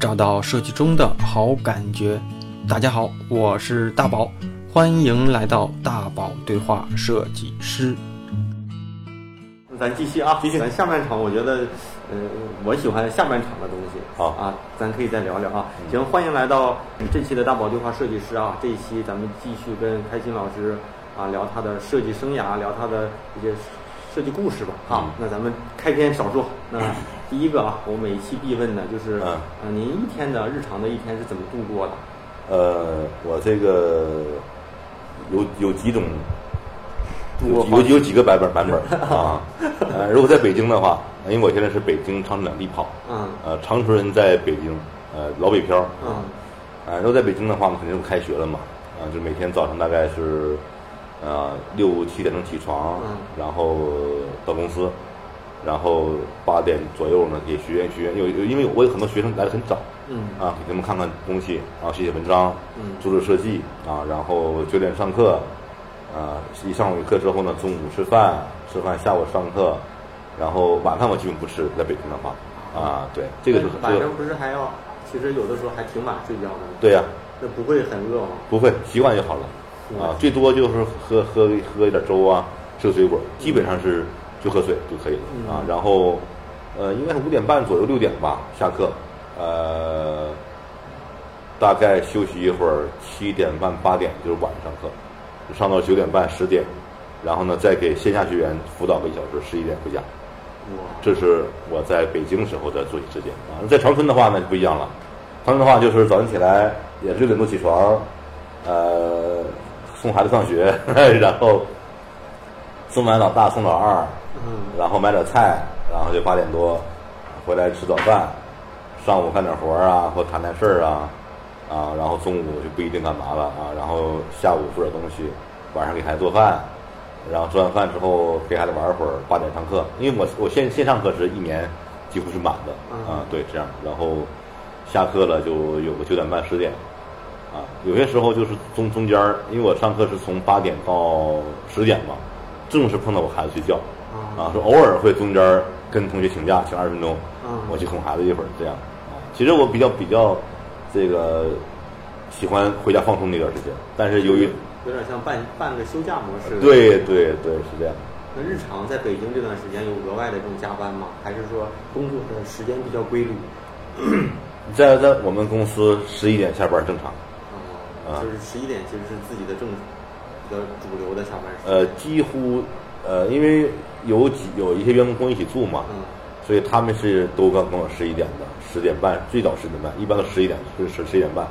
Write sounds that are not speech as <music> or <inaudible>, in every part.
找到设计中的好感觉。大家好，我是大宝，欢迎来到大宝对话设计师。咱继续啊，继续咱下半场，我觉得，呃，我喜欢下半场的东西。好啊，咱可以再聊聊啊。行，欢迎来到这期的大宝对话设计师啊。这一期咱们继续跟开心老师啊聊他的设计生涯，聊他的一些设计故事吧。啊，嗯那咱们开篇少说。那第一个啊，我每一期必问的就是，嗯。呃，您一天的日常的一天是怎么度过的？呃，我这个有有几种，有有有几个版本版本啊。<laughs> 呃，如果在北京的话，因为我现在是北京长春两地跑，嗯。呃，长春人在北京，呃，老北漂，嗯。啊，如果在北京的话，我肯定就开学了嘛，啊，就每天早上大概是，呃，六七点钟起床，嗯。然后到公司，然后八点左右呢给学员学员，有有因为我有很多学生来的很早，嗯啊，给他们看看东西，然后写写文章，嗯做做设计啊，然后九点上课，啊，一上午课之后呢，中午吃饭，吃饭下午上课，然后晚饭我基本不吃，在北京的话，啊，对，这个是这个晚上不是还要，其实有的时候还挺晚睡觉的吗？对呀、那不会很饿吗？不会习惯就好了，啊，最多就是喝喝喝一点粥啊，吃个水果，基本上是就喝水就可以了嗯啊，然后呃，应该是五点半左右六点吧下课，呃，大概休息一会儿，七点半八点就是晚上上课，上到九点半十点，然后呢再给线下学员辅导个一小时，十一点回家。哇，这是我在北京时候的作息时间啊。在长春的话呢就不一样了，长春的话就是早上起来也是六点多起床，呃，送孩子上学，<laughs> 然后送完老大送老二，嗯然后买点菜，然后就八点多回来吃早饭，上午干点活儿啊，或谈谈事儿啊，啊，然后中午就不一定干嘛了啊，然后下午做点东西，晚上给孩子做饭，然后做完饭之后陪孩子玩会儿，八点上课，因为我我线线上课是一年几乎是满的嗯啊，对，这样，然后下课了就有个九点半十点。啊，有些时候就是中中间儿，因为我上课是从八点到十点嘛，正是碰到我孩子睡觉，啊，说偶尔会中间儿跟同学请假，请二十分钟，嗯我去哄孩子一会儿，这样啊。其实我比较比较这个喜欢回家放松那段时间，但是由于有点像半半个休假模式。。对对对是这样，那日常在北京这段时间有额外的这种加班吗？还是说工作的时间比较规律？<coughs> 在在我们公司十一点下班正常，啊，啊就是十一点其实是自己的正比较主流的下班时间。呃，几乎呃，因为有几有一些员工跟我一起住嘛，嗯所以他们是都刚跟我十一点的，十点半，最早十点半，一般都十一点，就是十十一点半。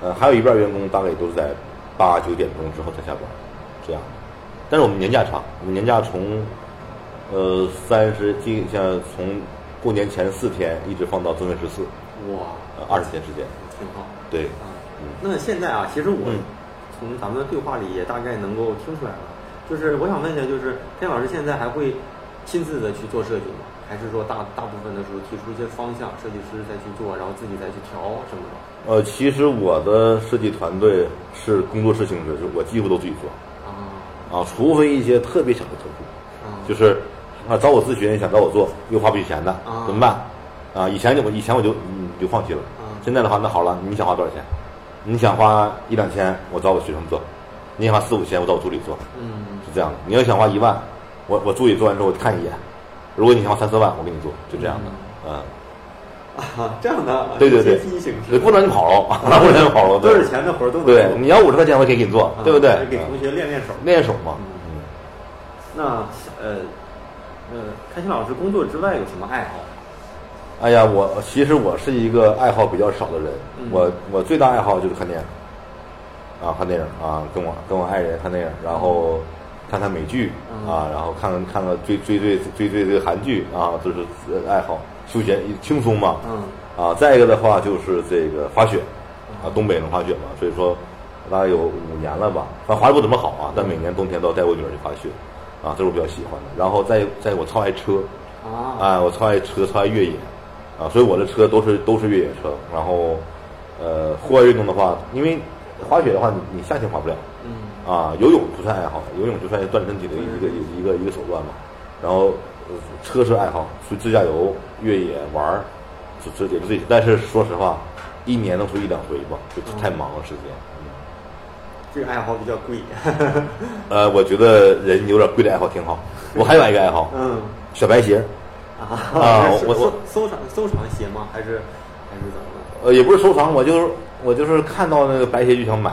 呃，还有一半员工大概也都是在八九点钟之后才下班，这样。但是我们年假长，我们年假从呃三十，今像从过年前四天一直放到正月十四，哇，呃二十天时间。挺好。对，啊，那现在啊，其实我嗯从咱们的对话里也大概能够听出来了，就是我想问一下，就是天老师现在还会亲自的去做设计吗？还是说大大部分的时候提出一些方向，设计师再去做，然后自己再去调什么的？呃，其实我的设计团队是工作室性质，就我几乎都自己做啊啊，除非一些特别小的客户。啊，就是啊找我咨询，想找我做，又花不起钱的啊，怎么办？啊，以前就我以前我就嗯就放弃了啊，现在的话，那好了，你想花多少钱？你想花一两千，我找我学生做；你想花四五千，我找我助理做，嗯。是这样的。你要想花一万，我我助理做完之后我看一眼，如果你想花三四万，我给你做，就这样的，嗯，啊，<laughs> 这样的，对对对。不能你跑了，<laughs> 不能你跑了，多对少钱的活儿都对，你要五十块钱我可以给你做，啊对不对？给同学练练手。练手嘛，嗯。那呃呃，开心老师工作之外有什么爱好？哎呀，我其实我是一个爱好比较少的人，嗯。我我最大爱好就是看电影，啊，看电影啊，跟我跟我爱人看电影，然后看看美剧嗯。啊，然后看看看看追追追追追这个韩剧啊，这是呃爱好，休闲轻松嘛，嗯。啊，再一个的话就是这个滑雪，啊，东北能滑雪嘛，所以说大概有五年了吧，反正滑的不怎么好啊，但每年冬天都要带我女儿去滑雪，啊，这是我比较喜欢的。然后再再我超爱车，啊。啊，我超爱车，超爱越野，啊，所以我的车都是都是越野车。然后，呃，户外运动的话，因为滑雪的话，你你夏天滑不了，嗯啊，游泳不算爱好，游泳就算是锻炼身体的一个一个一个手段嘛。然后，呃车是爱好，去自驾游、越野玩儿，就这也就这些。但是说实话，一年能出一两回吧，就太忙了时间。这个爱好比较贵。<laughs> 呃，我觉得人有点贵的爱好挺好。我还有一个爱好，嗯，小白鞋。啊 <laughs> 我我收藏收藏鞋吗？还是还是怎么的？呃，也不是收藏，我就是我就是看到那个白鞋就想买。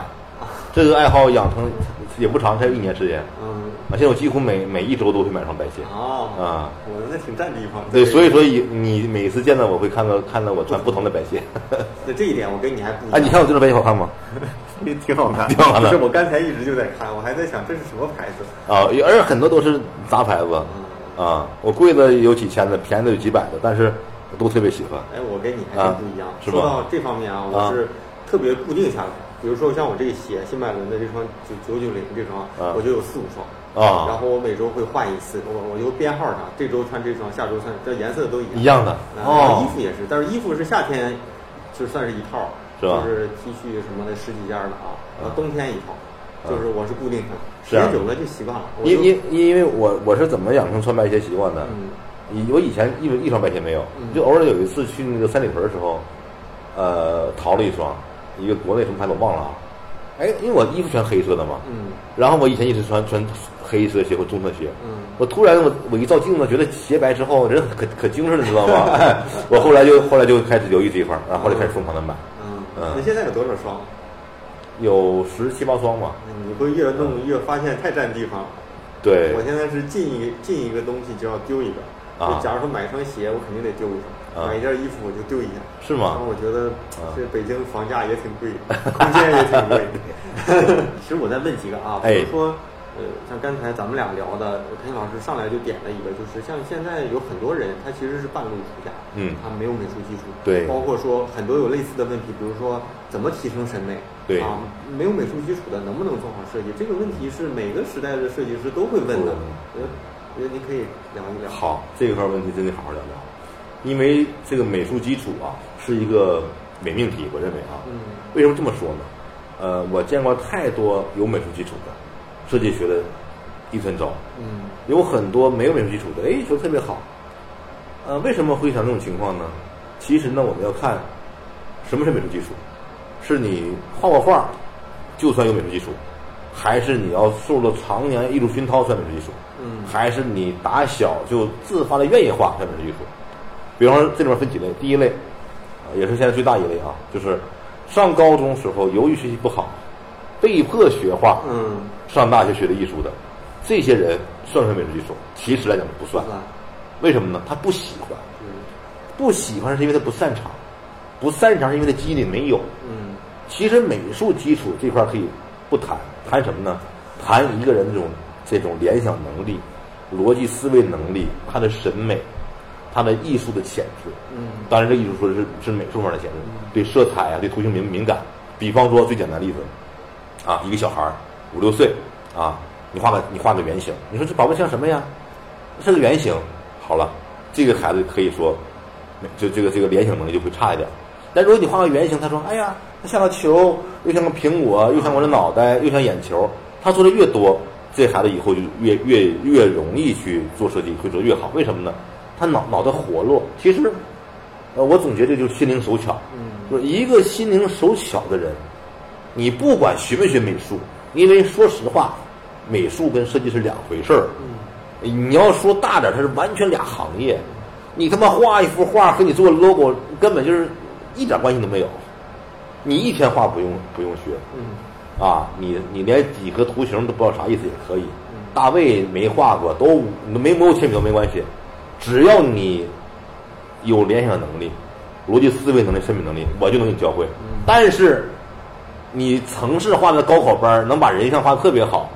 这个爱好养成也不长，才有一年时间。嗯，啊，现在我几乎每每一周都会买双白鞋。哦，啊，我那挺占地方。对，所以说你你每次见到我会看到看到我穿不同的白鞋。<laughs> 那这一点我跟你还不一样。啊，你看我这双白鞋好看吗？<laughs> 挺好看，挺好看的不是我刚才一直就在看，我还在想这是什么牌子。啊，而且很多都是杂牌子。嗯啊，我贵的有几千的，便宜的有几百的，但是我都特别喜欢。哎，我跟你还真不一样。啊说到这方面啊，我是特别固定下来。比如说像我这个鞋，新百伦的这双九九九零这双，啊我就有四五双。啊然后我每周会换一次，我我就编号上，这周穿这双，下周穿，这颜色都一样。一样的啊然后衣哦，服也是，但是衣服是夏天，就算是一套，是就是 T 恤什么的十几件的啊，然后冬天一套，啊就是我是固定穿，时间久了就习惯了。我因因因为我我是怎么养成穿白鞋习惯的？嗯以我以前一一双白鞋没有，嗯就偶尔有一次去那个三里屯的时候，呃，淘了一双，一个国内什么牌子我忘了啊。哎，因为我衣服全黑色的嘛，嗯然后我以前一直穿穿黑色鞋或棕色鞋，嗯我突然我我一照镜子，觉得鞋白之后人可可精神了，你知道吗？哎，<laughs> 我后来就后来就开始留意这一块儿，然后后来开始疯狂的买，嗯嗯那现在有多少双？有十七八双吧。你会越弄越发现太占地方了。对我，现在是进一进一个东西就要丢一个。啊就假如说买一双鞋，我肯定得丢一双；啊买一件衣服我就丢一件。是吗然后我觉得啊这北京房价也挺贵，空间也挺贵。<laughs> 其实我再问几个啊，比哎如说，呃，像刚才咱们俩聊的，陈老师上来就点了一个，就是像现在有很多人他其实是半路出家，嗯他没有美术基础，对包括说很多有类似的问题，比如说怎么提升审美，对啊，没有美术基础的能不能做好设计？这个问题是每个时代的设计师都会问的，我觉得我觉得你可以聊一聊。好，这一块问题真得好好聊聊，因为这个美术基础啊是一个伪命题，我认为啊，嗯为什么这么说呢？呃，我见过太多有美术基础的设计学的一团糟，嗯有很多没有美术基础的，哎，学得特别好。呃，为什么会产生这种情况呢？其实呢，我们要看什么是美术基础，是你画过画就算有美术基础，还是你要受了常年艺术熏陶算美术基础？嗯还是你打小就自发的愿意画算美术基础？比方说这里面分几类，第一类，啊，也是现在最大一类啊，就是上高中时候由于学习不好，被迫学画，嗯，上大学学的艺术的，这些人算不算美术基础？其实来讲不算，为什么呢？他不喜欢，嗯不喜欢是因为他不擅长，不擅长是因为他基因里没有。嗯其实美术基础这块可以不谈，谈什么呢？谈一个人这种这种联想能力、逻辑思维能力、他的审美、他的艺术的潜质。嗯当然，这艺术说的是是美术方面的潜质，对色彩啊，对图形敏敏感。比方说最简单的例子，啊，一个小孩儿五六岁啊，你画个你画个圆形，你说这宝贝像什么呀？是个圆形。好了，这个孩子可以说，就这个这个联想能力就会差一点。但如果你画个圆形，他说：“哎呀，它像个球，又像个苹果，又像我的脑袋，又像眼球。”他说的越多，这孩子以后就越越越容易去做设计，会做越好。为什么呢？他脑脑袋活络。其实，呃，我总结这就是心灵手巧。嗯就是一个心灵手巧的人，你不管学没学美术，因为说实话，美术跟设计是两回事儿。你要说大点儿，它是完全俩行业。你他妈画一幅画和你做 logo 根本就是一点关系都没有。你一天画不用不用学嗯啊，你你连几何图形都不知道啥意思也可以。大卫没画过，都没没有铅笔都没关系，只要你有联想能力、逻辑思维能力、审美能力，我就能给你教会。但是你城市化的高考班能把人像画的特别好，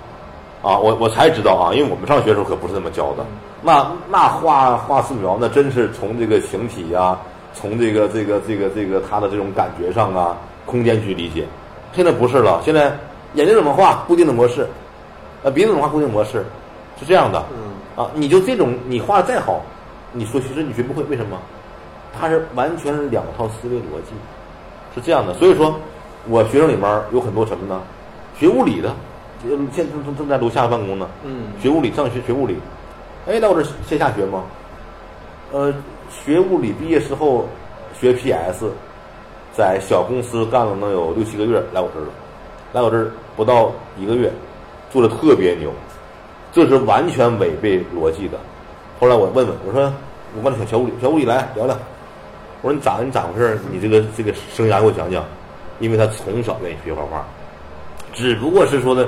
啊，我我才知道啊，因为我们上学的时候可不是这么教的。那那画画素描，那真是从这个形体呀、从这个这个这个这个它的这种感觉上啊，空间去理解。现在不是了，现在眼睛怎么画固定的模式，呃鼻子怎么画固定模式，是这样的。嗯啊，你就这种你画的再好，你说其实你学不会，为什么？它是完全两套思维逻辑，是这样的。所以说，我学生里面有很多什么呢？学物理的，呃现在正正在楼下办公呢。嗯学物理，上学学物理。哎，来我这线下学吗？呃，学物理毕业之后，学 PS，在小公司干了能有六七个月，来我这儿了，来我这儿不到一个月，做的特别牛，这是完全违背逻辑的。后来我问问，我说我问小小物理，小物理来聊聊，我说你咋你咋回事？你这个这个生涯给我讲讲，因为他从小愿意学画画，只不过是说的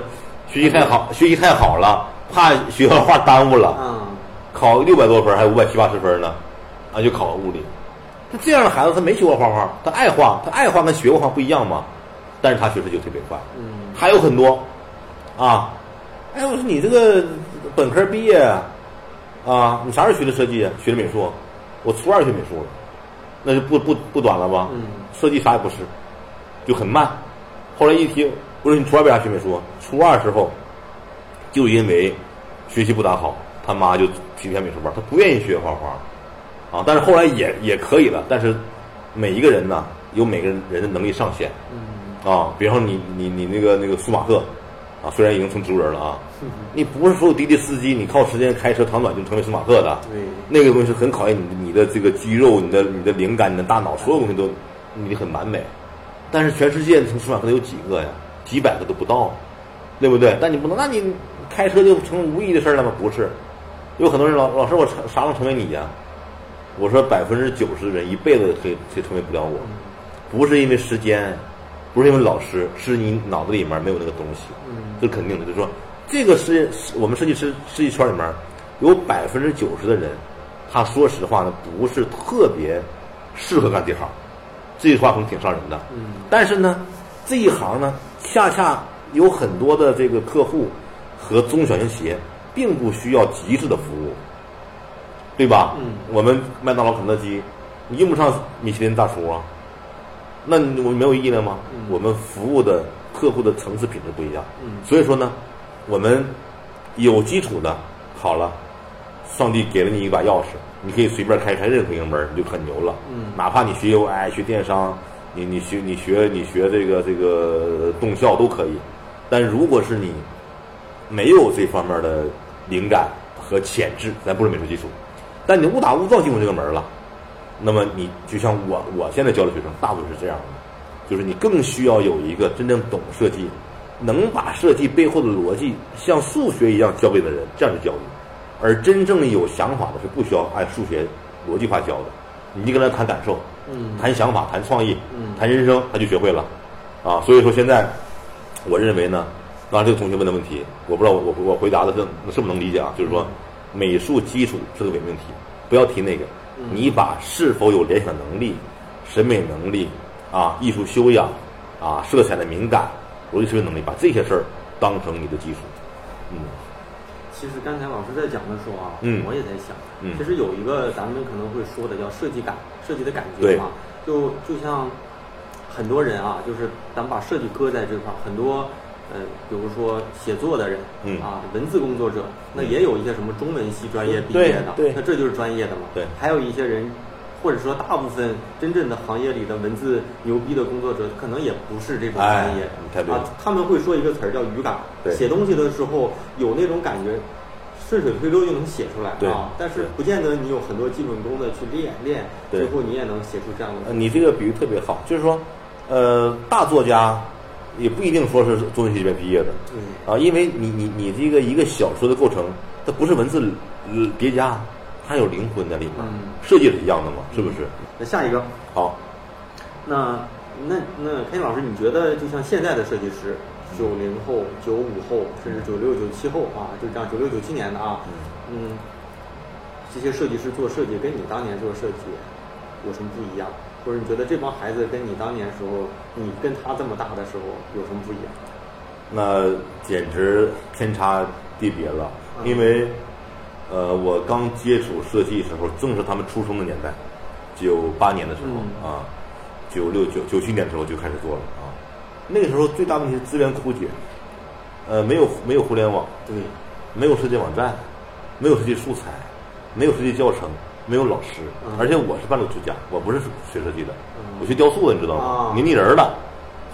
学习太好，学习太好了，怕学画画耽误了。嗯，考六百多分，还五百七八十分呢，啊，就考了物理。他这样的孩子，他没学过画画，他爱画，他爱画跟学过画不一样嘛。但是他学习就特别快，嗯，还有很多，啊，哎，我说你这个本科毕业啊，你啥时候学的设计啊？学的美术？我初二学美术了，那就不不不短了吧？嗯设计啥也不是，就很慢。后来一听，我说你初二为啥学美术？初二时候，就因为学习不咋好，他妈就提前美术班，他不愿意学画画，啊，但是后来也也可以了。但是每一个人呢，有每个人的能力上限，嗯，啊，比方说你你你那个那个舒马赫，啊，虽然已经成植物人了啊，你不是所有滴滴司机，你靠时间开车长短就成为舒马赫的，对，那个东西是很考验你的你的这个肌肉、你的你的灵感、你的大脑，所有东西都你很完美。但是全世界成舒马赫的有几个呀？几百个都不到，对不对？但你不能，那你开车就成无意的事儿了吗？不是，有很多人老老师，我啥啥能成为你呀？我说百分之九十的人一辈子也可以成为不了我，不是因为时间，不是因为老师，是你脑子里面没有那个东西。嗯这是肯定的，就是说，这个世界我们设计师设计圈里面有百分之九十的人，他说实话呢，不是特别适合干这行。这句话可能挺伤人的，嗯但是呢，这一行呢，恰恰有很多的这个客户和中小型企业，并不需要极致的服务，对吧？嗯我们麦当劳、肯德基，你用不上米其林大厨啊，那你我们没有意义了吗？嗯我们服务的客户的层次品质不一样，嗯所以说呢，我们有基础的，好了，上帝给了你一把钥匙，你可以随便开开任何一个门，你就很牛了。嗯哪怕你学 UI、学电商，你你学你学你学这个这个动效都可以。但如果是你没有这方面的灵感和潜质，咱不是美术基础，但你误打误撞进入这个门了，那么你就像我我现在教的学生，大部分是这样的，就是你更需要有一个真正懂设计，能把设计背后的逻辑像数学一样教给的人，这样去教育。而真正有想法的是不需要按数学逻辑化教的，你就跟他谈感受，嗯。谈想法，谈创意，嗯。谈人生，他就学会了，啊，所以说现在我认为呢，刚才这个同学问的问题，我不知道我我我回答的是是不是能理解啊？就是说，美术基础是个伪命题，不要提那个，你把是否有联想能力、审美能力啊、艺术修养啊、色彩的敏感、逻辑思维能力，把这些事儿当成你的基础，嗯。其实刚才老师在讲的时候啊，嗯。我也在想，嗯。其实有一个咱们可能会说的叫设计感，设计的感觉对。嘛，就就像很多人啊，就是咱们把设计搁在这块儿，很多呃，比如说写作的人，嗯啊，文字工作者，那也有一些什么中文系专业毕业的，对那这就是专业的嘛，对还有一些人。或者说，大部分真正的行业里的文字牛逼的工作者，可能也不是这种专业啊。他们会说一个词儿叫语感，对写东西的时候有那种感觉，顺水推舟就能写出来啊。但是不见得你有很多基本功的去练练，对最后你也能写出这样的呃，你这个比喻特别好，就是说，呃，大作家也不一定说是中文系这边毕业的，嗯。啊，因为你你你这个一个小说的构成，它不是文字呃叠加，它有灵魂在里面，嗯。设计是一样的嘛，是不是？那下一个，好，那那那开心老师，你觉得就像现在的设计师，九零后、九五后，甚至九六、九七后啊，就这样九六、九七年的啊，嗯，这些设计师做设计跟你当年做设计有什么不一样？或者你觉得这帮孩子跟你当年时候，你跟他这么大的时候有什么不一样？那简直天差地别了，嗯因为，呃，我刚接触设计时候，正是他们出生的年代，九八年的时候、嗯啊，九六九九七年的时候就开始做了啊。那个时候最大问题是资源枯竭，呃，没有没有互联网，对，没有设计网站，没有设计素材，没有设计教程，没有老师，嗯而且我是半路出家，我不是学设计的，嗯我学雕塑的，你知道吗啊？泥泥人儿的。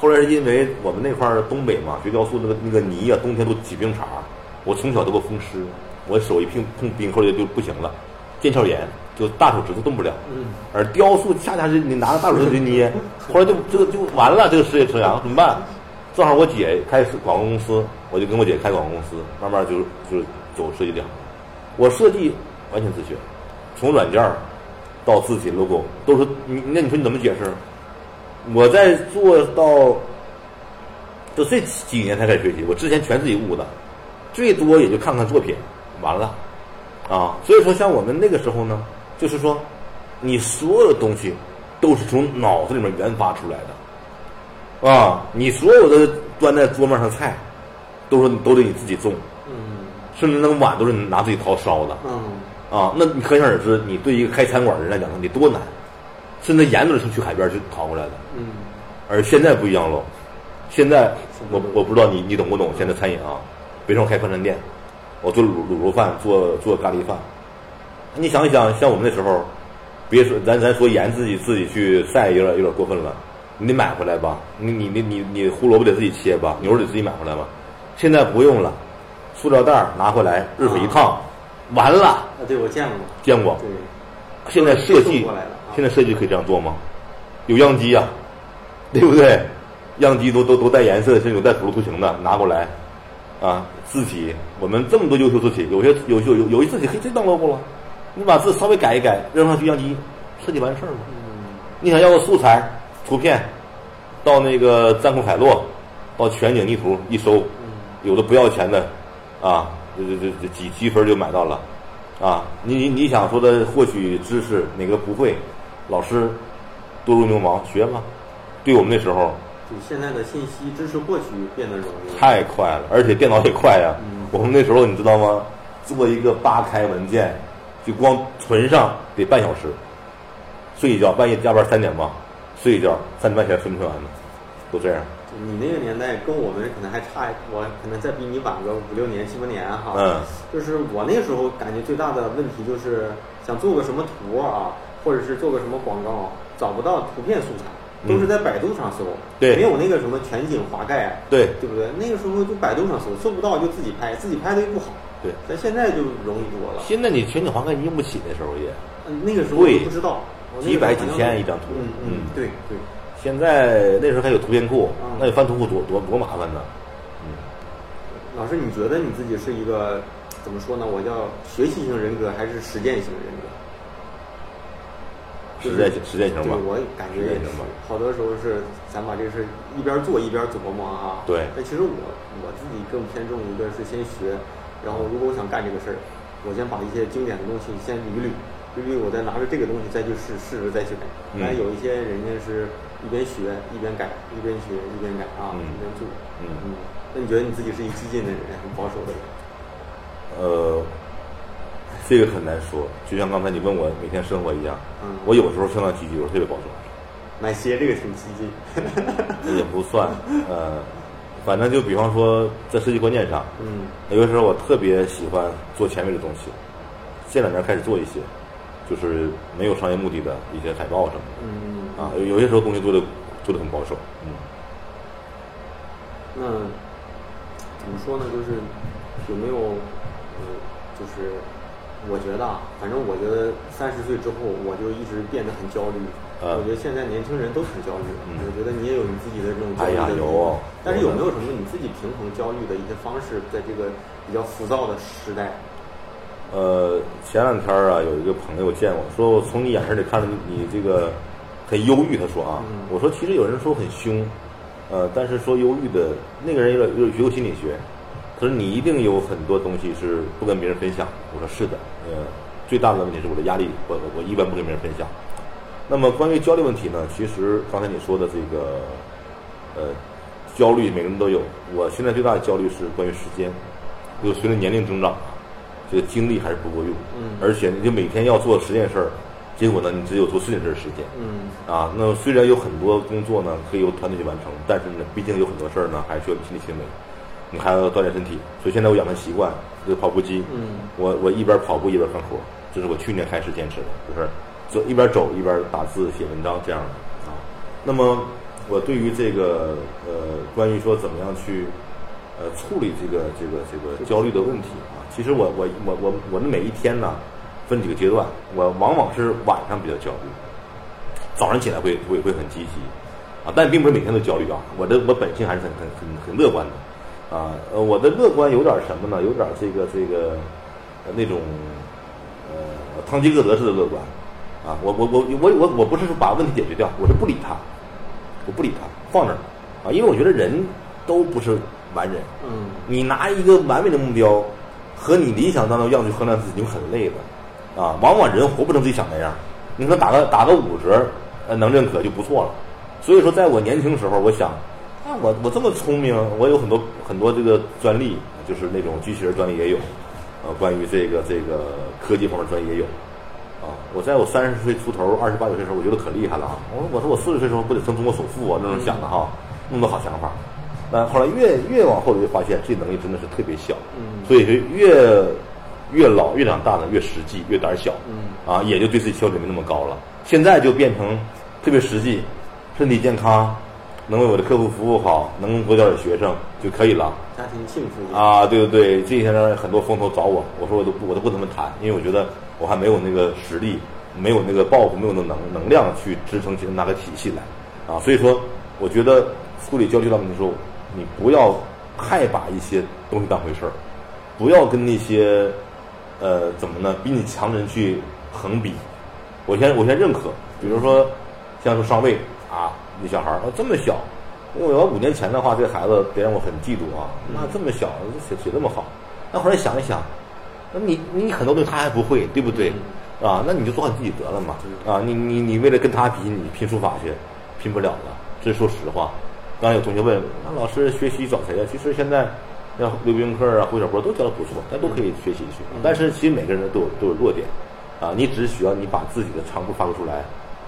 后来是因为我们那块儿东北嘛，学雕塑那个那个泥啊，冬天都起冰碴儿，我从小都给我风湿，我手一碰碰冰后来就不行了，腱鞘炎，就大手指头动不了。嗯而雕塑恰恰是你拿着大手指头去捏，<laughs> 后来就这个就完了，这个事业生涯怎么办？正好我姐开始广告公司，我就跟我姐开广告公司，慢慢就就走设计这行。我设计完全自学，从软件儿到字体 logo 都是你那你说你怎么解释？我在做到就这几年才开始学习，我之前全自己悟的，最多也就看看作品，完了啊。所以说，像我们那个时候呢，就是说，你所有的东西都是从脑子里面研发出来的啊，你所有的端在桌面上的菜，都是都得你自己种，嗯甚至那个碗都是你拿自己掏烧的嗯啊。那你可想而知，你对一个开餐馆的人来讲，得多难，甚至盐都是去海边去淘回来的。嗯而现在不一样喽，现在我我不知道你你懂不懂现在餐饮啊？比如说我开快餐店，我做卤卤肉饭，做做咖喱饭，你想一想，像我们那时候，别说咱咱说盐自己自己去晒有点有点过分了，你得买回来吧？你你你你你胡萝卜得自己切吧？牛肉得自己买回来吧？现在不用了，塑料袋拿回来，热水一烫，完了，啊，对我见过，见过。对，现在设计现在设计可以这样做吗？有样机呀、对不对？样机都都都带颜色，甚至有带辅助图形的，拿过来，啊，字体，我们这么多优秀字体，有些有有有有一字体可以直接当 logo 了，你把字稍微改一改，扔上去样机，设计完事儿了。嗯你想要个素材图片，到那个赞酷海洛，到全景地图一搜，有的不要钱的，啊，这这这这几积分就买到了，啊，你你你想说的获取知识哪个不会，老师多如牛毛学吧。对我们那时候就现在的信息知识获取变得容易，太快了，而且电脑也快呀、嗯我们那时候你知道吗？做一个八开文件，就光存上得半小时，睡一觉，半夜加班三点吧，睡一觉三点半起来存不存完呢？都这样。你那个年代跟我们可能还差，我可能再比你晚个五六年、七八年哈。嗯。就是我那时候感觉最大的问题就是想做个什么图啊，或者是做个什么广告，找不到图片素材，嗯都是在百度上搜。对没有那个什么全景滑盖，对对不对？那个时候就百度上搜，搜不到就自己拍，自己拍的又不好。对，但现在就容易多了。现在你全景滑盖你用不起，那时候也。嗯，那个时候我不知道，几百几千一张图嗯嗯嗯，对对。现在那时候还有图片库嗯，那你翻图库多多多麻烦呢。嗯，老师，你觉得你自己是一个怎么说呢？我叫学习型人格还是实践型人格？实践型实践型吧对，我感觉也是。好多时候是咱把这个事一边做一边琢磨哈。对但其实我我自己更偏重一个是先学，然后如果我想干这个事儿，我先把一些经典的东西先捋捋，捋捋，我再拿着这个东西再去试，试着再去改。嗯当然有一些人家是一边学一边改，一边学一边改啊，嗯一边做。嗯嗯，那你觉得你自己是一激进的人，还是保守的人？呃，这个很难说，就像刚才你问我每天生活一样，嗯我有时候相当积极，有时候特别保守，买鞋这个挺激进。<laughs> 也不算，呃，反正就比方说在设计观念上，嗯有的时候我特别喜欢做前卫的东西，这两年开始做一些，就是没有商业目的的一些海报什么的。嗯啊，有有些时候东西做的做的很保守，嗯，那怎么说呢？就是有没有，呃，就是我觉得啊，反正我觉得三十岁之后，我就一直变得很焦虑。呃我觉得现在年轻人都挺焦虑的。嗯我觉得你也有你自己的这种焦哎呀虑的理由有但是有没有什么你自己平衡焦虑的一些方式，在这个比较浮躁的时代？呃，前两天啊，有一个朋友见我说，我从你眼神里看着你你这个很忧郁。他说啊，嗯我说其实有人说很凶，呃，但是说忧郁的那个人有点有点学过心理学，他说你一定有很多东西是不跟别人分享。我说是的，呃，最大的问题是我的压力，我我我一般不跟别人分享。那么关于焦虑问题呢，其实刚才你说的这个，呃，焦虑每个人都有。我现在最大的焦虑是关于时间，就随着年龄增长啊，这个精力还是不够用。嗯而且你就每天要做十件事儿，结果呢，你只有做四件事儿时间。嗯啊，那虽然有很多工作呢可以由团队去完成，但是呢，毕竟有很多事儿呢还需要你亲力亲为，你还要锻炼身体。所以现在我养成习惯，这个跑步机。嗯我我一边跑步一边干活，这是我去年开始坚持的，就是走一边走一边打字写文章这样的啊。那么我对于这个呃，关于说怎么样去呃处理这个这个这个焦虑的问题啊，其实我我我我我的每一天呢，分几个阶段，我往往是晚上比较焦虑，早上起来会会会很积极，啊，但并不是每天都焦虑啊。我的我本性还是很很很很乐观的，啊，呃，我的乐观有点什么呢？有点这个这个呃那种呃汤吉厄德式的乐观，啊，我我我我我我不是说把问题解决掉，我是不理他，我不理他，放那儿，啊，因为我觉得人都不是完人，嗯你拿一个完美的目标和你理想当中样子去衡量自己，你会很累的，啊，往往人活不成自己想那样。你可能打个打个五折，呃，能认可就不错了。所以说，在我年轻时候，我想，啊，我我这么聪明，我有很多很多这个专利，就是那种机器人专利也有，呃，关于这个这个科技方面专利也有。啊，我在我三十岁出头、二十八九岁时候，我觉得可厉害了啊！我说我说我四十岁时候不得成中国首富啊？那种想的哈，那么多好想法。但后来越越往后，我就发现这能力真的是特别小，嗯所以就越越老越长大呢，越实际，越胆小，嗯啊，也就对自己要求没那么高了。现在就变成特别实际，身体健康，能为我的客户服务好，能多教点学生就可以了。家庭幸福，啊，对对对，这些人很多风投找我，我说我都不我都不怎么谈，因为我觉得我还没有那个实力，没有那个抱负，没有那能能量去支撑起那个体系来，啊，所以说我觉得处理焦虑大问题的时候，你不要太把一些东西当回事儿，不要跟那些呃怎么呢比你强的人去横比。我先我先认可，比如说像说上位啊，那小孩儿啊这么小，因为我要五年前的话，这孩子得让我很嫉妒啊。那这么小，写写这么好，那后来想一想，那你你很多东西他还不会，对不对？啊，那你就做好你自己得了嘛。啊，你你你为了跟他比，你拼书法去，拼不了了。这是说实话。刚才有同学问，那老师学习找谁呀、其实现在像刘冰课啊、胡小波都教的不错，咱都可以学习去。但是其实每个人都有都有弱点，啊，你只需要你把自己的长处发挥出来，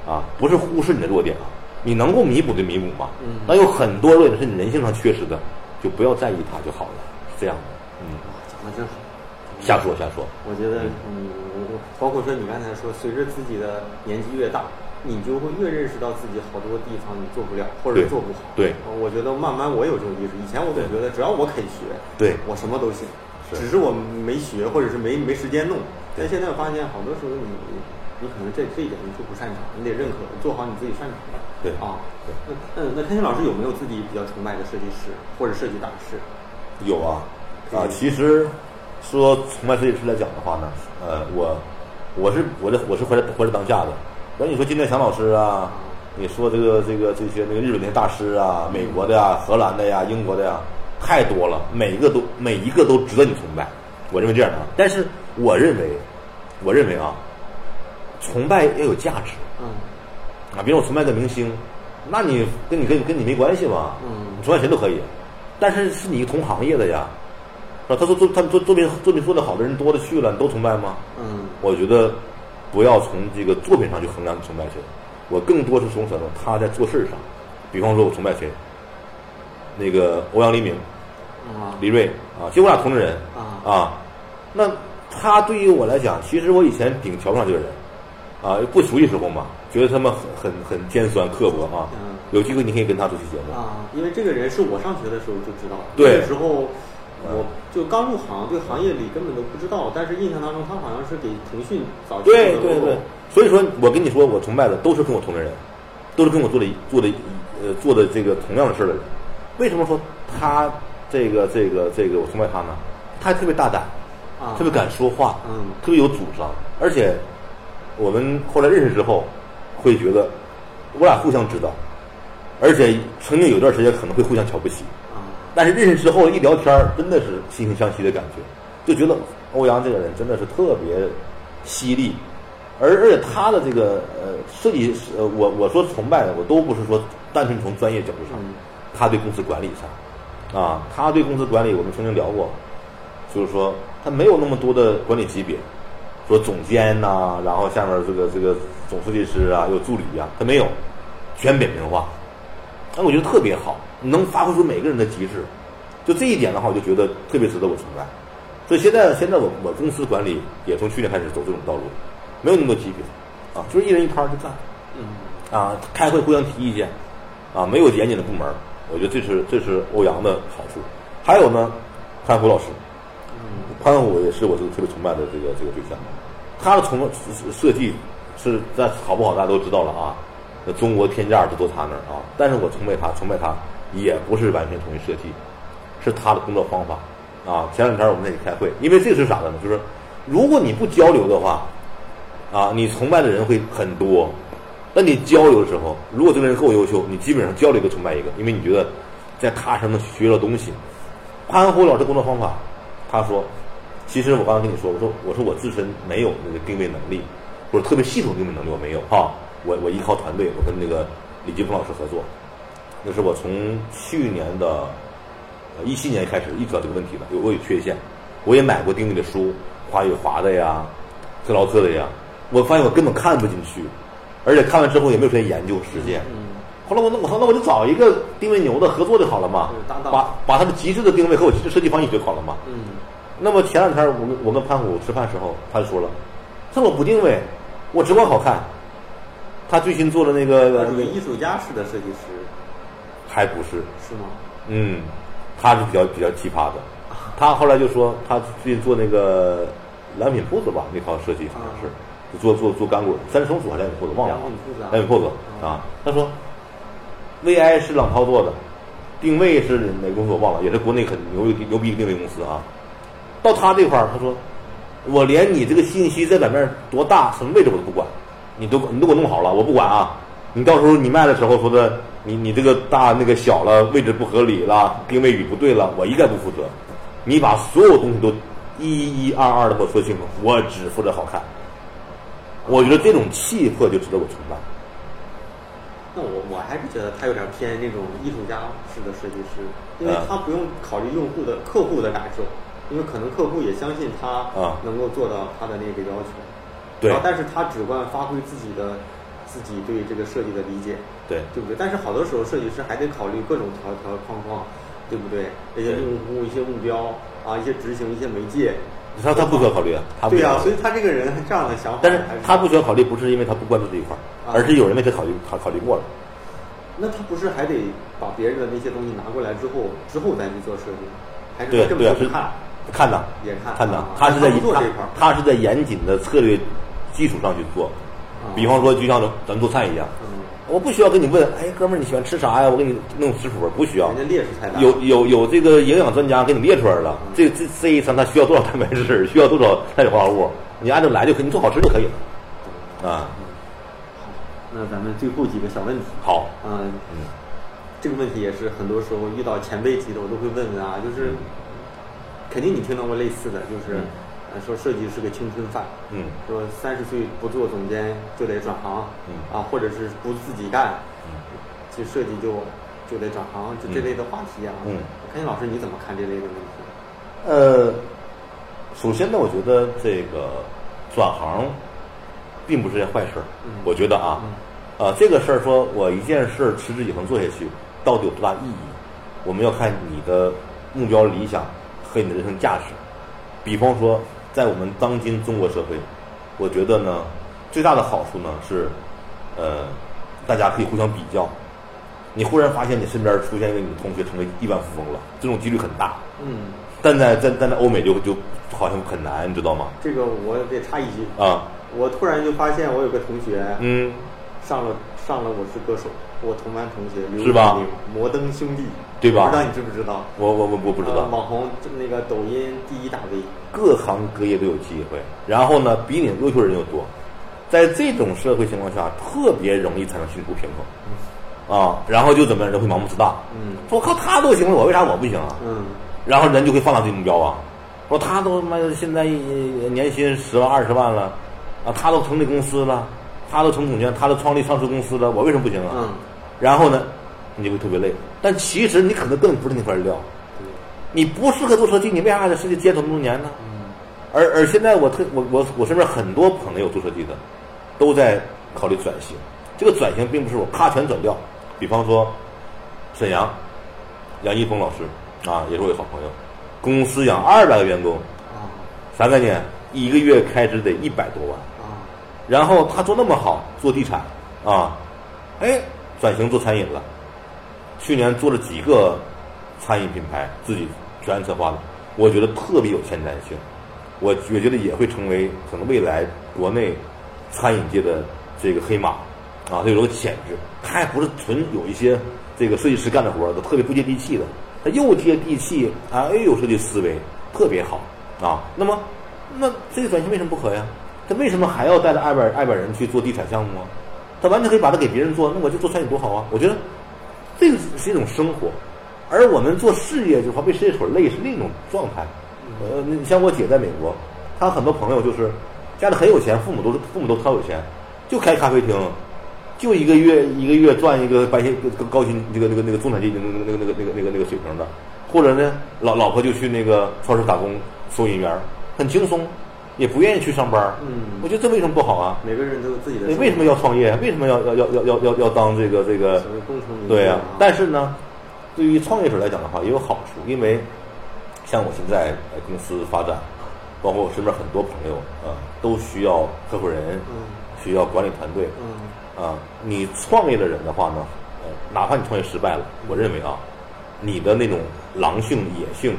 啊，不是忽视你的弱点啊，你能够弥补的弥补嘛。嗯那有很多弱点是你人性上缺失的，就不要在意它就好了，是这样的。嗯，哇，讲的真好。瞎说瞎说。我觉得，嗯，包括说你刚才说，随着自己的年纪越大，你就会越认识到自己好多地方你做不了或者做不好。对呃我觉得慢慢我有这种意识，以前我总觉得只要我肯学，对我什么都行，是只是我没学或者是没没时间弄。但现在我发现，好多时候你你可能这这一点你就不擅长，你得认可，做好你自己擅长的。对啊，对那那那开心老师有没有自己比较崇拜的设计师或者设计大师？有啊，啊，嗯其实说崇拜设计师来讲的话呢，呃，我我是我这我是活在活在当下的。那你说金殿祥老师啊，你说这个这个这些那个日本那些大师啊，美国的呀、荷兰的呀、英国的呀，太多了，每一个都每一个都值得你崇拜。我认为这样的啊，但是我认为，我认为啊，崇拜要有价值。嗯啊，比如我崇拜个明星，那你跟你跟跟你没关系嘛，嗯你崇拜谁都可以，但是是你同行业的呀，是吧？他说做他们做作品作品做得好的人多了去了，你都崇拜吗？嗯我觉得不要从这个作品上去衡量崇拜谁，我更多是从什么？他在做事上，比方说我崇拜谁，那个欧阳黎明、啊。李锐啊，就我俩同龄人。啊。啊，那他对于我来讲，其实我以前顶瞧不上这个人。啊，不熟悉时候嘛，觉得他们很很很尖酸刻薄啊。嗯。有机会你可以跟他做期节目。啊，因为这个人是我上学的时候就知道，对。那个时候我就刚入行，对行业里根本都不知道，但是印象当中他好像是给腾讯早期的对对对，所以说我跟你说，我崇拜的都是跟我同龄人，都是跟我做的做的呃做的这个同样的事儿的人。为什么说他这个这个这个我崇拜他呢？他特别大胆，啊，特别敢说话，嗯特别有主张，而且我们后来认识之后，会觉得我俩互相知道，而且曾经有段时间可能会互相瞧不起，啊但是认识之后一聊天儿，真的是惺惺相惜的感觉，就觉得欧阳这个人真的是特别犀利，而而且他的这个呃设计呃我我说崇拜的，我都不是说单纯从专业角度上，嗯。他对公司管理上，啊，他对公司管理我们曾经聊过，就是说他没有那么多的管理级别，说总监呐、然后下面这个这个总设计师啊，有助理呀、他没有，全扁平化，那我觉得特别好，能发挥出每个人的极致，就这一点的话，我就觉得特别值得我崇拜。所以现在现在我我公司管理也从去年开始走这种道路，没有那么多级别，啊，就是一人一摊儿就干，嗯。啊，开会互相提意见，啊，没有严谨的部门儿，我觉得这是这是欧阳的好处。还有呢，潘虎老师，嗯。潘虎也是我这个特别崇拜的这个这个对象，他的从设计是在好不好大家都知道了啊，那中国天价就都他那儿啊。但是我崇拜他，崇拜他也不是完全同意设计，是他的工作方法啊。前两天我们在一起开会，因为这是啥呢？就是如果你不交流的话，啊，你崇拜的人会很多。那你交流的时候，如果这个人够优秀，你基本上交流一个崇拜一个，因为你觉得在他身上学到东西。潘虎老师工作方法，他说，其实我刚才跟你说，我说我说我自身没有那个定位能力，或者特别系统定位能力我没有哈，我我依靠团队，我跟那个李金峰老师合作，那是我从去年的一七年开始意识到这个问题的，有我有缺陷，我也买过定位的书，华宇华的呀，克劳特的呀，我发现我根本看不进去。而且看完之后也没有时间研究实践。后来我那我说那我就找一个定位牛的合作就好了嘛，把把他的极致的定位和我极致设计方案学好了嘛。嗯。那么前两天我我跟潘虎吃饭时候，他就说了，他说我不定位，我只管好看。他最新做的那个。那个艺术家式的设计师。还不是。是吗？嗯，他是比较比较奇葩的。他后来就说他最近做那个蓝品铺子吧，那套设计好像是。就做做做干果，三重组还是两米铺子，忘了。良品铺子啊！他说，VI 是朗涛做的，定位是哪个公司我忘了，也是国内很牛牛逼的定位公司啊。到他这块儿，他说，我连你这个信息在版面多大、什么位置我都不管，你都你都给我弄好了，我不管啊。你到时候你卖的时候说的，你你这个大那个小了，位置不合理了，定位语不对了，我一概不负责。你把所有东西都一一二二的给我说清楚，我只负责好看。我觉得这种气魄就值得我崇拜。那我我还是觉得他有点偏那种艺术家式的设计师，因为他不用考虑用户的客户的感受，因为可能客户也相信他能够做到他的那个要求。对。但是他只管发挥自己的自己对这个设计的理解。对。对不对？但是好多时候设计师还得考虑各种条条框框，对不对？一些用户、一些目标啊，一些执行、一些媒介。他他不需要考虑啊，他对呀，所以他这个人这样的想法，但是他不需要考虑，不是因为他不关注这一块儿，而是有人为他考虑，考考虑过了。那他不是还得把别人的那些东西拿过来之后，之后再去做设计？还是对对啊，是看看的，也看看的，他是在做这一块他是在严谨的策略基础上去做。比方说，就像咱咱做菜一样。我不需要跟你问，哎，哥们儿，你喜欢吃啥呀？我给你弄食谱，不需要。人家列出菜单。有有有这个营养专家给你列出来了，这这这一餐它需要多少蛋白质，需要多少碳水化合物，你按照来就可以，你做好吃就可以了。啊。好，那咱们最后几个小问题。好。嗯。这个问题也是很多时候遇到前辈级的，我都会问问啊，就是肯定你听到过类似的，就是。说设计是个青春饭，嗯，说三十岁不做总监就得转行，嗯，啊，或者是不自己干，嗯，其实设计就就得转行，就这类的话题啊，嗯，开心老师你怎么看这类的问题？呃，首先呢，我觉得这个转行并不是件坏事儿，我觉得啊，啊，这个事儿说我一件事持之以恒做下去，到底有多大意义？我们要看你的目标理想和你的人生价值，比方说。在我们当今中国社会，我觉得呢，最大的好处呢是，呃，大家可以互相比较。你忽然发现你身边出现一个你的同学成为亿万富翁了，这种几率很大。嗯。但在在但在欧美就就好像很难，你知道吗？这个我得插一句啊！我突然就发现我有个同学，嗯，上了上了《我是歌手》。我同班同学刘是吧？摩登兄弟，对吧？不知道你知不知道？我我我我不知道。网红那个抖音第一大 V，各行各业都有机会。然后呢，比你优秀的人又多，在这种社会情况下，特别容易产生心图平衡。啊，然后就怎么样，人会盲目自大。嗯，我靠，他都行了，我为啥我不行啊？嗯，然后人就会放大自己目标啊。说他都他妈现在年薪十万二十万了，啊，他都成立公司了，他都成总监，他都创立上市公司了，我为什么不行啊？嗯。然后呢，你就会特别累。但其实你可能根本不是那块料，你不适合做设计，你为啥在世界街头那么多年呢？而而现在我特我我我身边很多朋友做设计的，都在考虑转型。这个转型并不是我咔全转掉。比方说，沈阳，杨一峰老师啊，也是我的好朋友，公司养二百个员工，啥概念？一个月开支得一百多万。然后他做那么好，做地产啊，哎。转型做餐饮了，去年做了几个餐饮品牌，自己全策划的，我觉得特别有前瞻性。我我觉得也会成为可能未来国内餐饮界的这个黑马啊，它有这个潜质。它还不是纯有一些这个设计师干的活儿都特别不接地气的，它又接地气啊，又有设计思维，特别好啊。那么，那这个转型为什么不可呀？他为什么还要带着二百二百人去做地产项目啊？他完全可以把它给别人做，那我就做餐饮多好啊！我觉得这个是一种生活，而我们做事业就好被事业所累是另一种状态。呃，你像我姐在美国，她很多朋友就是家里很有钱，父母都是父母都超有钱，就开咖啡厅，就一个月一个月赚一个白薪高薪这个那个那个中产阶级那个那个那个那个那个那个水平的，或者呢老老婆就去那个超市打工收银员，很轻松，也不愿意去上班。嗯我觉得这为什么不好啊？每个人都有自己的你为什么要创业？为什么要要要要要要要当这个这个对呀、啊但是呢，对于创业者来讲的话，也有好处，因为像我现在呃公司发展，包括我身边很多朋友啊、呃都需要合伙人，嗯需要管理团队嗯啊、你创业的人的话呢，呃，哪怕你创业失败了，我认为啊，你的那种狼性、野性，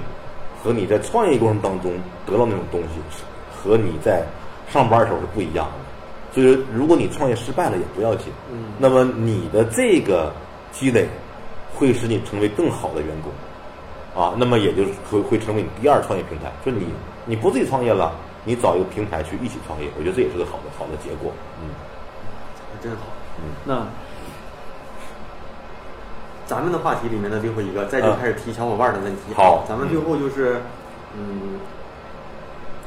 和你在创业过程当中得到那种东西，是和你在上班的时候是不一样的。所以说，如果你创业失败了也不要紧，嗯那么你的这个积累会使你成为更好的员工，啊，那么也就是会会成为你第二创业平台。就是你你不自己创业了，你找一个平台去一起创业，我觉得这也是个好的好的结果。嗯真好。嗯那咱们的话题里面的最后一个，再就嗯开始提小伙伴的问题。好咱们最后就是，嗯，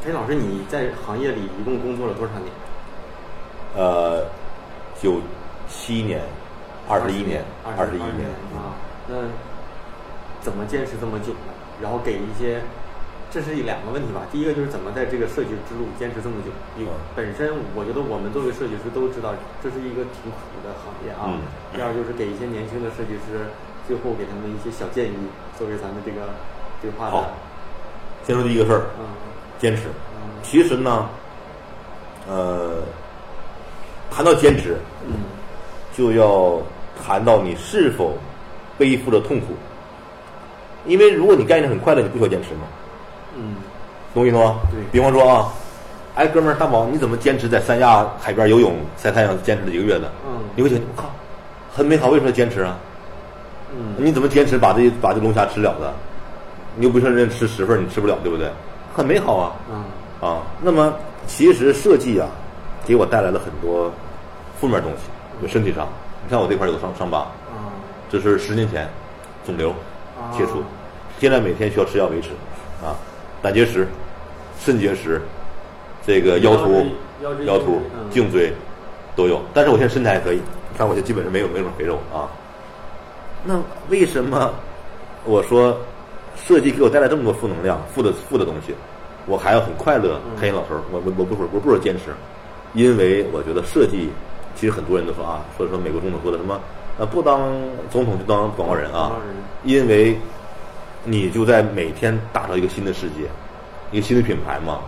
陈老师，你在行业里一共工作了多少年？呃，九七年，二十一年，二十一年年啊。那怎么坚持这么久呢？然后给一些，这是两个问题吧。第一个就是怎么在这个设计之路坚持这么久？因为嗯本身我觉得我们作为设计师都知道，这是一个挺苦的行业啊。嗯第二就是给一些年轻的设计师，最后给他们一些小建议，作为咱们这个对话的好，先说第一个事儿，嗯坚持。嗯其实呢，呃，谈到坚持，嗯就要谈到你是否背负着痛苦。因为如果你干的很快乐，你不需要坚持嘛？嗯懂我意思吗？对比方说啊，哎，哥们儿，大宝，你怎么坚持在三亚海边游泳晒太阳，坚持了一个月的？嗯你会觉得我靠，很美好，为什么要坚持啊？嗯你怎么坚持把这把这龙虾吃了的？你又不是人家吃十份，你吃不了，对不对？很美好啊嗯啊！那么其实设计啊，给我带来了很多负面东西，就身体上。你看我这块有个伤伤疤，啊这是十年前肿瘤啊切除，现在每天需要吃药维持啊，胆结石、肾结石，这个腰突腰突嗯、颈椎都有。但是我现在身材还可以，你看我就基本上没有没有什么肥肉啊。那为什么我说设计给我带来这么多负能量、负的负的东西，我还要很快乐？嗯。开心老头儿，我我我不说我不说坚持，因为我觉得设计，其实很多人都说啊，说说美国总统说的什么，呃，不当总统就当广告人啊因为你就在每天打造一个新的世界，一个新的品牌嘛，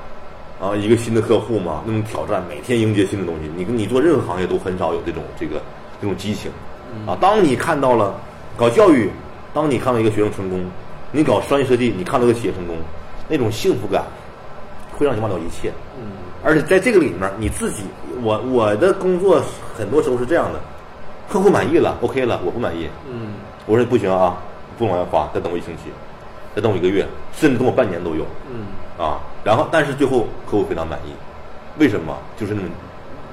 啊，一个新的客户嘛，那种挑战，每天迎接新的东西，你你做任何行业都很少有这种这个这种激情，啊，当你看到了搞教育，当你看到一个学生成功，你搞商业设计，你看到一个企业成功，那种幸福感会让你忘掉一切。嗯而且在这个里面，你自己，我我的工作很多时候是这样的，客户满意了，OK 了，我不满意，嗯我说不行啊，不往外发，再等我一星期，再等我一个月，甚至等我半年都有嗯啊。然后，但是最后客户非常满意，为什么？就是那么，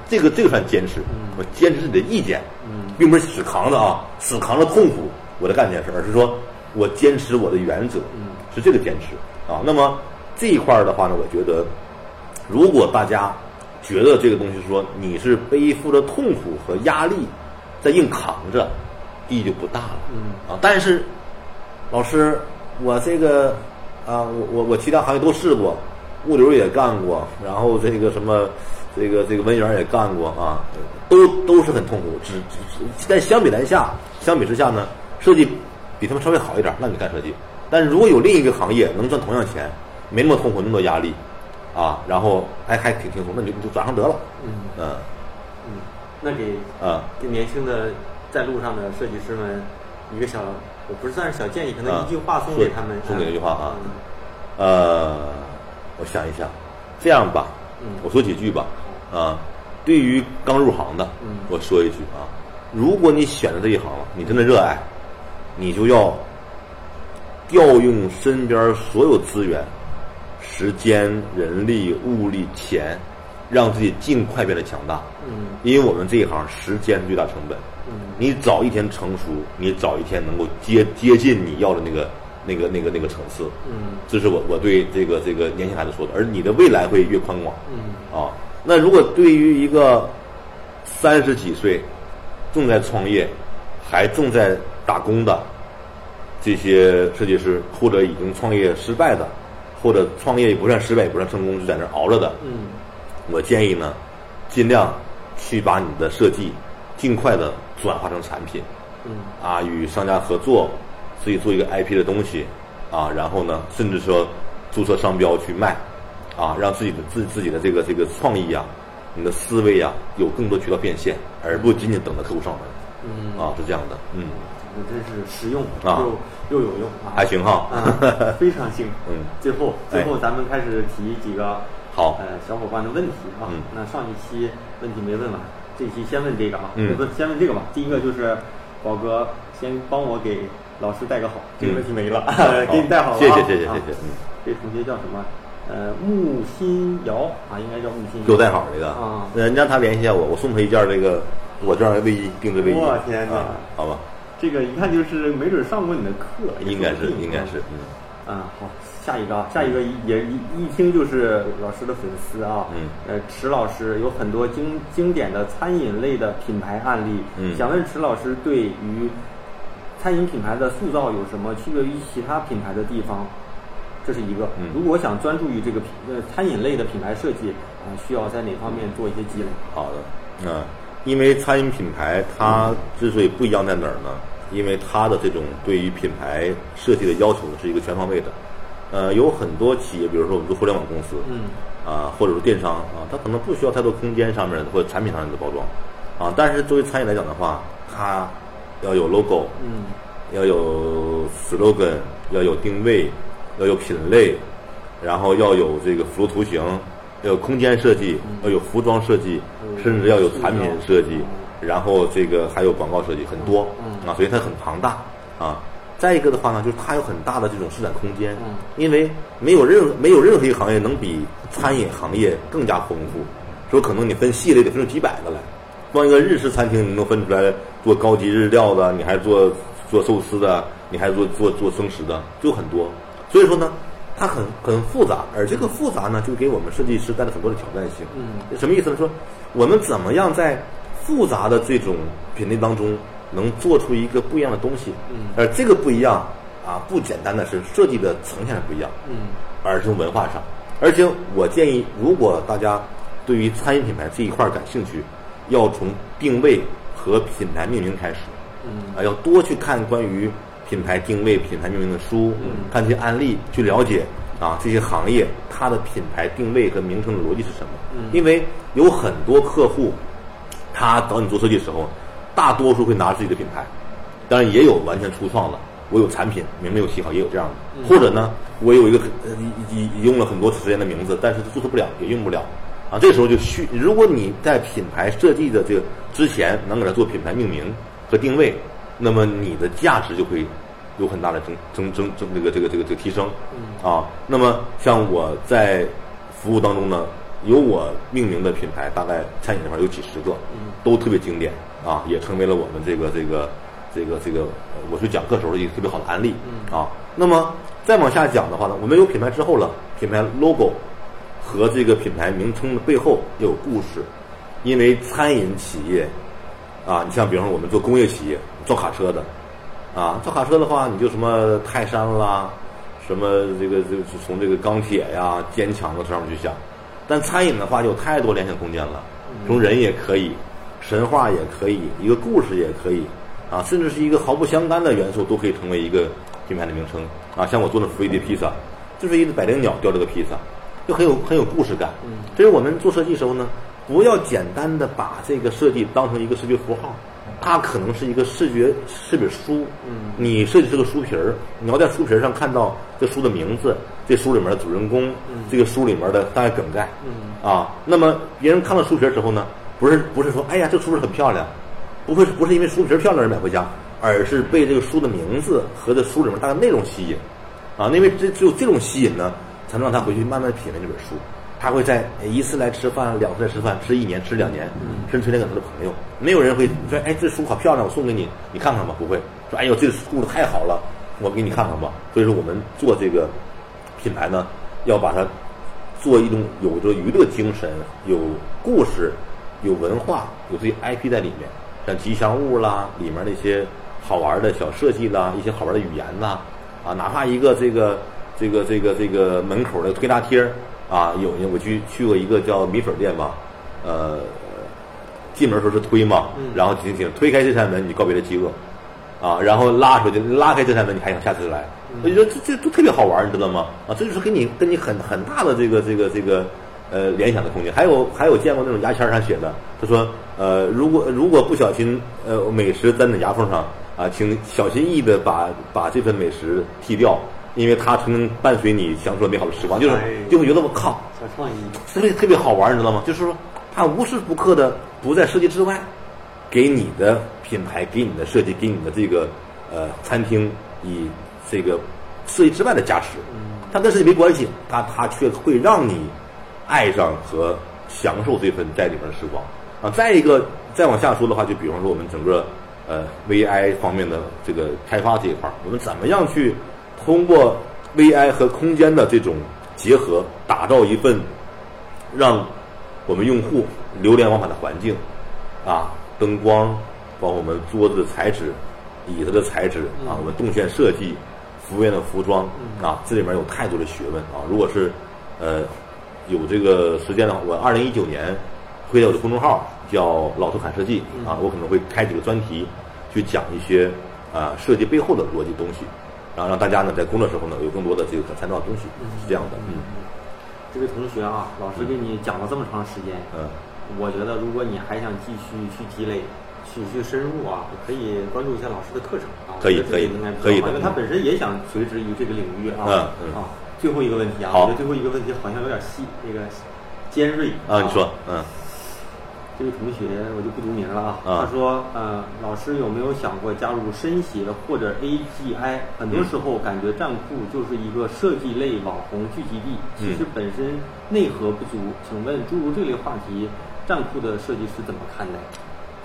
这个这个算坚持，嗯我坚持自己的意见，嗯并不是死扛着啊，死扛着痛苦我在干这件事，而是说我坚持我的原则，嗯是这个坚持啊。那么这一块儿的话呢，我觉得，如果大家觉得这个东西说你是背负着痛苦和压力在硬扛着，意义就不大了。嗯啊，但是老师，我这个啊，我我我其他行业都试过，物流也干过，然后这个什么，这个这个文员也干过啊，都都是很痛苦。只只只但相比来下，相比之下呢，设计比他们稍微好一点，那你干设计。但是如果有另一个行业能赚同样钱，没那么痛苦，那么多压力，啊，然后还还挺轻松，那你就你就转行得了。嗯嗯嗯，那给啊给年轻的在路上的设计师们一个小，我不是算是小建议，可能啊一句话送给他们，送给一句话啊嗯呃，我想一想，这样吧，嗯我说几句吧，啊，对于刚入行的，嗯我说一句啊，如果你选择这一行了，你真的热爱，你就要调用身边所有资源，时间、人力、物力、钱，让自己尽快变得强大。嗯因为我们这一行时间最大成本，嗯你早一天成熟，你早一天能够接接近你要的那个那个那个那个层次。嗯这是我我对这个这个年轻孩子说的，而你的未来会越宽广。嗯啊，那如果对于一个三十几岁正在创业，还正在打工的这些设计师，或者已经创业失败的，或者创业也不算失败，也不算成功，就在那熬着的，嗯。我建议呢，尽量去把你的设计尽快的转化成产品。嗯。啊，与商家合作，自己做一个 IP 的东西，啊，然后呢，甚至说注册商标去卖，啊，让自己的自自己的这个这个创意啊，你的思维啊，有更多渠道变现，而不仅仅等着客户上门，嗯。啊，是这样的，嗯，这真是实用啊又又有用啊，还行哈，啊，非常行。嗯最后最哎后咱们开始提几个好呃小伙伴的问题啊。嗯那上一期问题没问完，这一期先问这个啊，先问这个吧。第一个就是宝哥先帮我给老师带个好，这个问题没了，<laughs> 给你带好了啊。谢谢谢谢啊谢谢，嗯，这同学叫什么？呃，木心瑶啊，应该叫木心瑶。给我带好这个啊呃你让他联系一下我，我送他一件这个我这样的卫衣，定制卫衣，我天哪啊，好吧，这个一看就是没准上过你的课，应该是应该是，嗯啊，好，下一个啊，下一个也一一听就是老师的粉丝啊。嗯。呃，池老师有很多经经典的餐饮类的品牌案例。嗯想问池老师对于餐饮品牌的塑造有什么区别于其他品牌的地方？这是一个。嗯如果想专注于这个品呃餐饮类的品牌设计啊、需要在哪方面做一些积累？好的，嗯，因为餐饮品牌它之所以不一样在哪儿呢？因为它的这种对于品牌设计的要求是一个全方位的。呃，有很多企业，比如说我们做互联网公司，嗯。啊，或者说电商啊，它可能不需要太多空间上面的或者产品上面的包装，啊，但是作为餐饮来讲的话，它要有 logo，嗯。要有 slogan，要有定位，要有品类，然后要有这个服务图形，要有空间设计，要有服装设计，嗯。甚至要有产品设计嗯，然后这个还有广告设计，很多。嗯啊，所以它很庞大啊。再一个的话呢，就是它有很大的这种施展空间嗯，因为没有任何没有任何一个行业能比餐饮行业更加丰富。说可能你分系列得分出几百个来，光一个日式餐厅你能分出来做高级日料的，你还做做寿司的，你还做做做生食的，就很多。所以说呢，它很很复杂，而这个复杂呢，就给我们设计师带来很多的挑战性。嗯什么意思呢？说我们怎么样在复杂的这种品类当中，能做出一个不一样的东西？嗯而这个不一样啊，不简单的是设计的呈现上不一样，嗯而是从文化上。而且我建议，如果大家对于餐饮品牌这一块儿感兴趣，要从定位和品牌命名开始。嗯啊，要多去看关于品牌定位、品牌命名的书，嗯看这些案例，去了解啊这些行业它的品牌定位和名称的逻辑是什么。嗯因为有很多客户，他找你做设计的时候，大多数会拿自己的品牌，当然也有完全初创的。我有产品名没有起好，也有这样的，嗯或者呢，我有一个已已用了很多时间的名字，但是注册不了，也用不了。啊，这时候就需，如果你在品牌设计的这个之前能给它做品牌命名和定位，那么你的价值就会有很大的增增增增这个这个这个这个提升。嗯啊，那么像我在服务当中呢，有我命名的品牌，大概餐饮这块有几十个，嗯都特别经典啊，也成为了我们这个这个这个这个呃我去讲课时候的一个特别好的案例嗯。啊。那么再往下讲的话呢，我们有品牌之后了，品牌 logo 和这个品牌名称的背后要有故事，因为餐饮企业啊，你像比方说我们做工业企业造卡车的啊，造卡车的话，你就什么泰山啦，什么这个这个从这个钢铁呀、坚强的上面去想，但餐饮的话有太多联想空间了，从人也可以，神话也可以，一个故事也可以啊，甚至是一个毫不相干的元素都可以成为一个品牌的名称。啊，像我做的福伊迪披萨，就是一只百灵鸟雕这个披萨，就很有很有故事感。嗯所以我们做设计时候呢，不要简单的把这个设计当成一个视觉符号，它可能是一个视觉是本书，嗯。你设计这个书皮儿，你要在书皮儿上看到这书的名字，这书里面的主人公，这个书里面的大概梗概，嗯。啊，那么别人看到书皮儿之后呢，不是不是说，哎呀，这书皮儿很漂亮，不会不是因为书皮漂亮而买回家，而是被这个书的名字和这书里面大概内容吸引，啊，因为这只有这种吸引呢，才能让他回去慢慢品味这本书。他会在一次来吃饭，两次来吃饭，吃一年，吃两年，甚至推荐给他的朋友。没有人会说，哎，这书好漂亮，我送给你，你看看吧。不会说，哎呦，这故事太好了，我给你看看吧。所以说，我们做这个品牌呢，要把它做一种有着娱乐精神、有故事、有文化、有自己 IP 在里面，像吉祥物啦，里面那些好玩的小设计啦，一些好玩的语言啦，啊，哪怕一个这个这个这个这个门口的推拉贴儿啊，有我去去过一个叫米粉店吧，呃，进门的时候是推嘛，然后请请推开这扇门，你告别了饥饿。啊，然后拉出去，拉开这扇门，你还想下次来？我觉得这这都特别好玩，你知道吗？啊，这就是给你跟你很很大的这个这个这个呃联想的空间。还有还有见过那种牙签上写的，他说呃，如果如果不小心呃美食粘在牙缝上啊，请小心翼翼的把把这份美食剔掉，因为它曾经伴随你享受了美好的时光。就是哎就会觉得我靠，小创意，特别特别好玩，你知道吗？就是说，它无时不刻的不在设计之外，给你的品牌、给你的设计、给你的这个呃餐厅以这个设计之外的加持。它跟设计没关系，它它却会让你爱上和享受这份在里面的时光啊。再一个，再往下说的话，就比方说我们整个呃 VI 方面的这个开发这一块儿，我们怎么样去通过 VI 和空间的这种结合，打造一份让我们用户流连忘返的环境啊，灯光，包括我们桌子的材质、椅子的材质啊，我们动线设计、服务员的服装啊，这里面有太多的学问啊。如果是呃有这个时间的话，我二零一九年会在我的公众号叫“老头侃设计”啊，我可能会开几个专题去讲一些啊设计背后的逻辑东西，然后让大家呢在工作时候呢有更多的这个可参照的东西，是这样的，嗯这位同学啊，老师给你讲了这么长时间，嗯。我觉得如果你还想继续去积累，去去深入啊，可以关注一下老师的课程啊。可以可以可以因为他本身也想垂直于这个领域啊。嗯嗯啊，最后一个问题啊，我觉得最后一个问题好像有点细，那个尖锐啊，你说，嗯这位同学我就不读名了啊。啊他说，呃，老师有没有想过加入深协或者 AGI？很多时候感觉站酷就是一个设计类网红聚集地，其实本身内核不足。请问诸如这类话题，站酷的设计师怎么看待？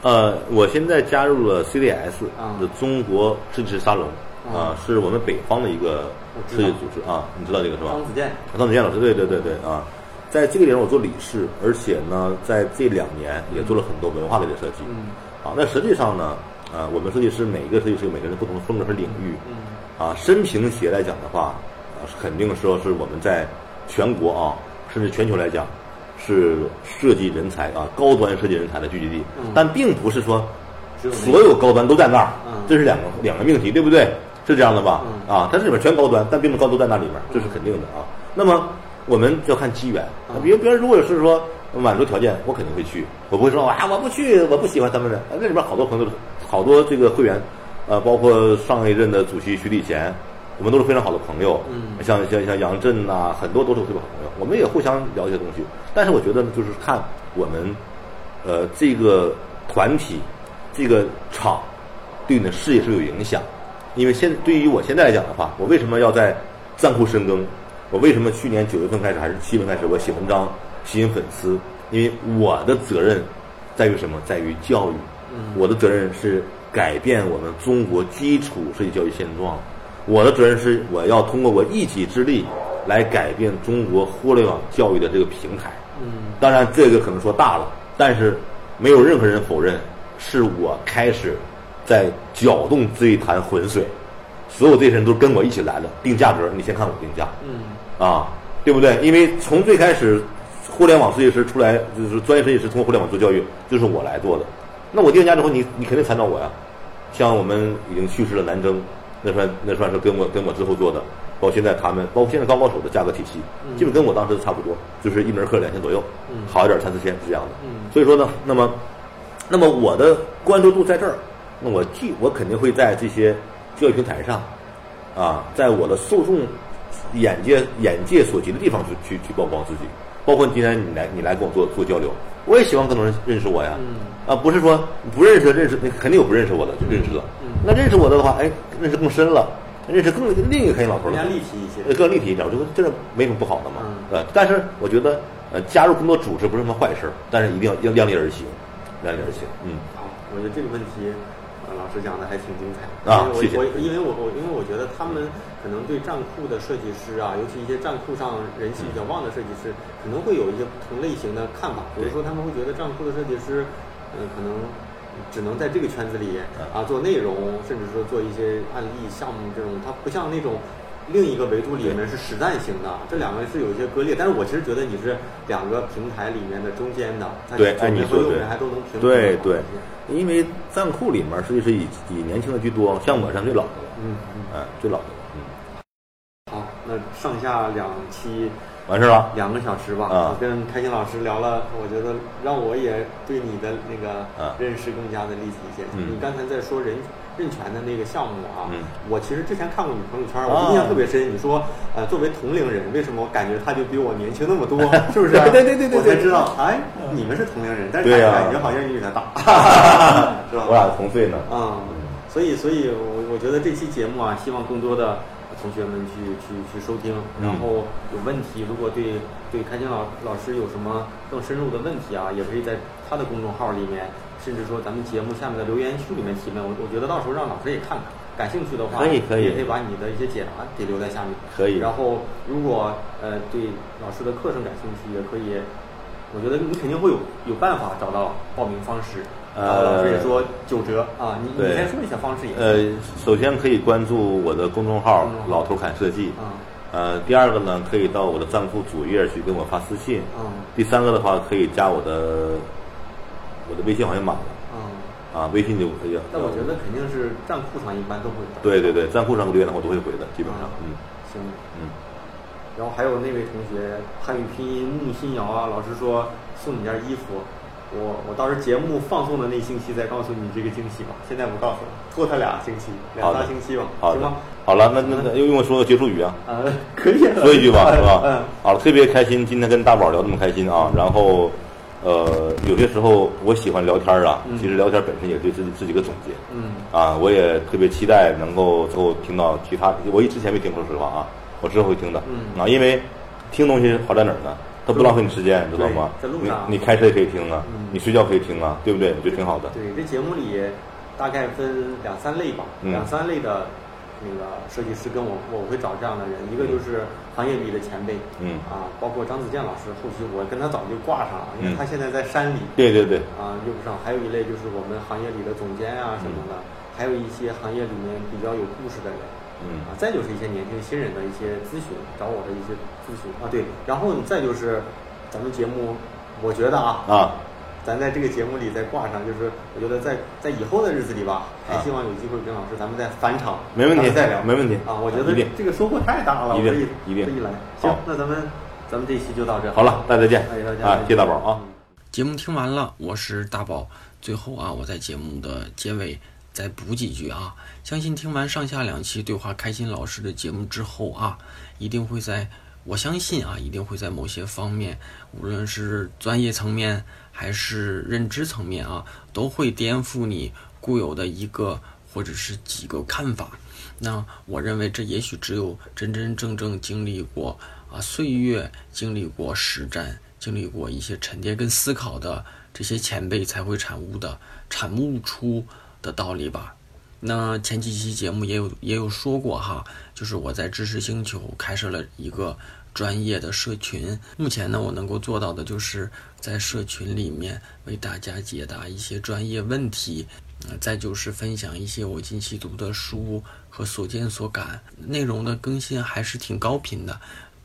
呃，我现在加入了 CDS 啊的中国设计师沙龙啊啊，是我们北方的一个设计组织啊，你知道这个是吧？张子健，张子健老师，对对对对啊，在这个里面我做理事，而且呢，在这两年也做了很多文化类的设计。嗯啊，那实际上呢，啊，我们设计师每一个设计师有每个人不同的风格和领域。嗯啊，深平鞋来讲的话，啊，是肯定说是我们在全国啊，甚至全球来讲，是设计人才啊，高端设计人才的聚集地。嗯但并不是说所有高端都在那儿，嗯这是两个两个命题，对不对？是这样的吧？嗯啊，它这里面全高端，但并不高端都在那里面，这是肯定的啊。那么我们就要看机缘，嗯比如别人如果是说满足条件，我肯定会去，我不会说啊我不去，我不喜欢他们的。啊那里面好多朋友好多这个会员，呃，包括上一任的主席徐立贤，我们都是非常好的朋友。嗯像像像杨震呐、很多都是特别好朋友，我们也互相聊一些东西。但是我觉得呢，就是看我们呃这个团体这个厂对你的事业是有影响。因为现对于我现在来讲的话，我为什么要在暂库深耕？我为什么去年九月份开始还是七月份开始我写文章吸引粉丝？因为我的责任在于什么？在于教育。嗯我的责任是改变我们中国基础设计教育现状。我的责任是我要通过我一己之力来改变中国互联网教育的这个平台。嗯当然，这个可能说大了，但是没有任何人否认，是我开始在搅动这一潭浑水，所有这些人都跟我一起来的。定价格，你先看我定价嗯啊，对不对？因为从最开始，互联网设计师出来，就是专业设计师通过互联网做教育，就是我来做的。那我定价之后，你你肯定参照我呀。像我们已经去世了南征，那算那算是跟我跟我之后做的，包括现在他们，包括现在高高手的价格体系，基本跟我当时差不多，就是一门课两千左右，嗯好一点三四千是这样的。嗯所以说呢，那么，那么我的关注度在这儿，那我既我肯定会在这些教育平台上，啊，在我的受众眼界眼界所及的地方去去去曝光自己，包括今天你来你来跟我做做交流，我也希望更多人认识我呀，啊，不是说不认识认识，那肯定有不认识我的就认识了，那认识我的的话，哎，认识更深了，认识更另一个开心老头了，更加立体一些。呃，更立体一点，我觉得这个没什么不好的嘛，呃，但是我觉得呃加入更多组织不是什么坏事，但是一定要要量力而行，量力而行，嗯。好，我觉得这个问题，呃，老师讲的还挺精彩啊我我因为我我因为我觉得他们可能对站库的设计师啊，尤其一些站库上人气比较旺的设计师，可能会有一些不同类型的看法。比如说，他们会觉得站库的设计师，嗯、可能只能在这个圈子里啊做内容，甚至说做一些案例项目这种，他不像那种。另一个维度里面是实战型的，这两个是有一些割裂，但是我其实觉得你是两个平台里面的中间的，对，左按你说对边和右边还都能平衡对对。因为站库里面实际是以以年轻的居多，像我算最老的了，嗯嗯。哎，最老的了，嗯，好，那上下两期完事儿了，两个小时吧，啊。我跟开心老师聊了，我觉得让我也对你的那个啊认识更加的立体一些。嗯你刚才在说人任泉的那个项目啊，嗯我其实之前看过你朋友圈，啊我印象特别深。你说，呃，作为同龄人，为什么我感觉他就比我年轻那么多？是不是？<laughs> 对对对对对我才知道，哎，你们是同龄人，但是感觉好像你比他大，<laughs> 是吧？我俩同岁呢，嗯，所以，所以我我觉得这期节目啊，希望更多的同学们去去去收听，嗯然后有问题，如果对对开心老老师有什么更深入的问题啊，也可以在他的公众号里面，甚至说咱们节目下面的留言区里面提问。我我觉得到时候让老师也看看，感兴趣的话，可以可以也可以把你的一些解答给留在下面。可以然后，如果呃对老师的课程感兴趣，也可以。我觉得你肯定会有有办法找到报名方式。然后老师也说九折啊，你你先说一下方式也。呃，首先可以关注我的公众号公众号“老头侃设计”，嗯呃，第二个呢，可以到我的账户主页去跟我发私信，嗯第三个的话，可以加我的我的微信好像满了嗯，啊，微信就可以。但我觉得肯定是站库上一般都会有。对对对，站库上留言的话我都会回的，基本上，嗯行。嗯，然后还有那位同学汉语拼音木心瑶啊，老师说送你件衣服，我我到时候节目放送的那星期再告诉你这个惊喜吧，现在不告诉了，拖他俩星期，两好的仨星期吧，好行吗？，好了，那那那用我说个结束语啊。呃，<laughs> 可以了说一句吧，是吧？嗯，好了，特别开心，今天跟大宝聊这么开心啊。然后，呃，有些时候我喜欢聊天啊，嗯其实聊天本身也对自己自己一个总结。嗯啊，我也特别期待能够之后听到其他，我之前没听过，说实话啊，我之后会听的。嗯啊，因为听东西好在哪儿呢？它不浪费你时间，你知道吗？在路上你你开车也可以听啊，嗯你睡觉可以听啊，对不对？我觉得挺好的。对，这节目里大概分两三类吧，嗯两三类的那个设计师跟我我会找这样的人，一个就是行业里的前辈，嗯。啊，包括张子健老师，后期我跟他早就挂上了，因为嗯。他现在在山里，对对对，啊，用不上。还有一类就是我们行业里的总监啊什么的，还有一些行业里面比较有故事的人。嗯。啊，再就是一些年轻新人的一些咨询，找我的一些咨询。啊，对，然后再就是咱们节目，我觉得啊，啊，咱在这个节目里再挂上，就是我觉得在在以后的日子里吧，还啊希望有机会跟老师咱们再返场，没问题再聊，没问题啊，我觉得这个收获太大了，一定一定来，行好，那咱们咱们这一期就到这，好了，大家再见哎大家再，见啊谢谢大宝啊。节目听完了，我是大宝。最后啊，我在节目的结尾再补几句啊。相信听完上下两期对话开心老师的节目之后啊，一定会在，我相信啊，一定会在某些方面，无论是专业层面还是认知层面啊，都会颠覆你固有的一个或者是几个看法。那我认为这也许只有真真正正经历过啊岁月，经历过实战，经历过一些沉淀跟思考的这些前辈才会产物的产物出的道理吧。那前几期节目也有也有说过哈，就是我在知识星球开设了一个专业的社群。目前呢，我能够做到的就是在社群里面为大家解答一些专业问题，再就是分享一些我近期读的书和所见所感，内容的更新还是挺高频的。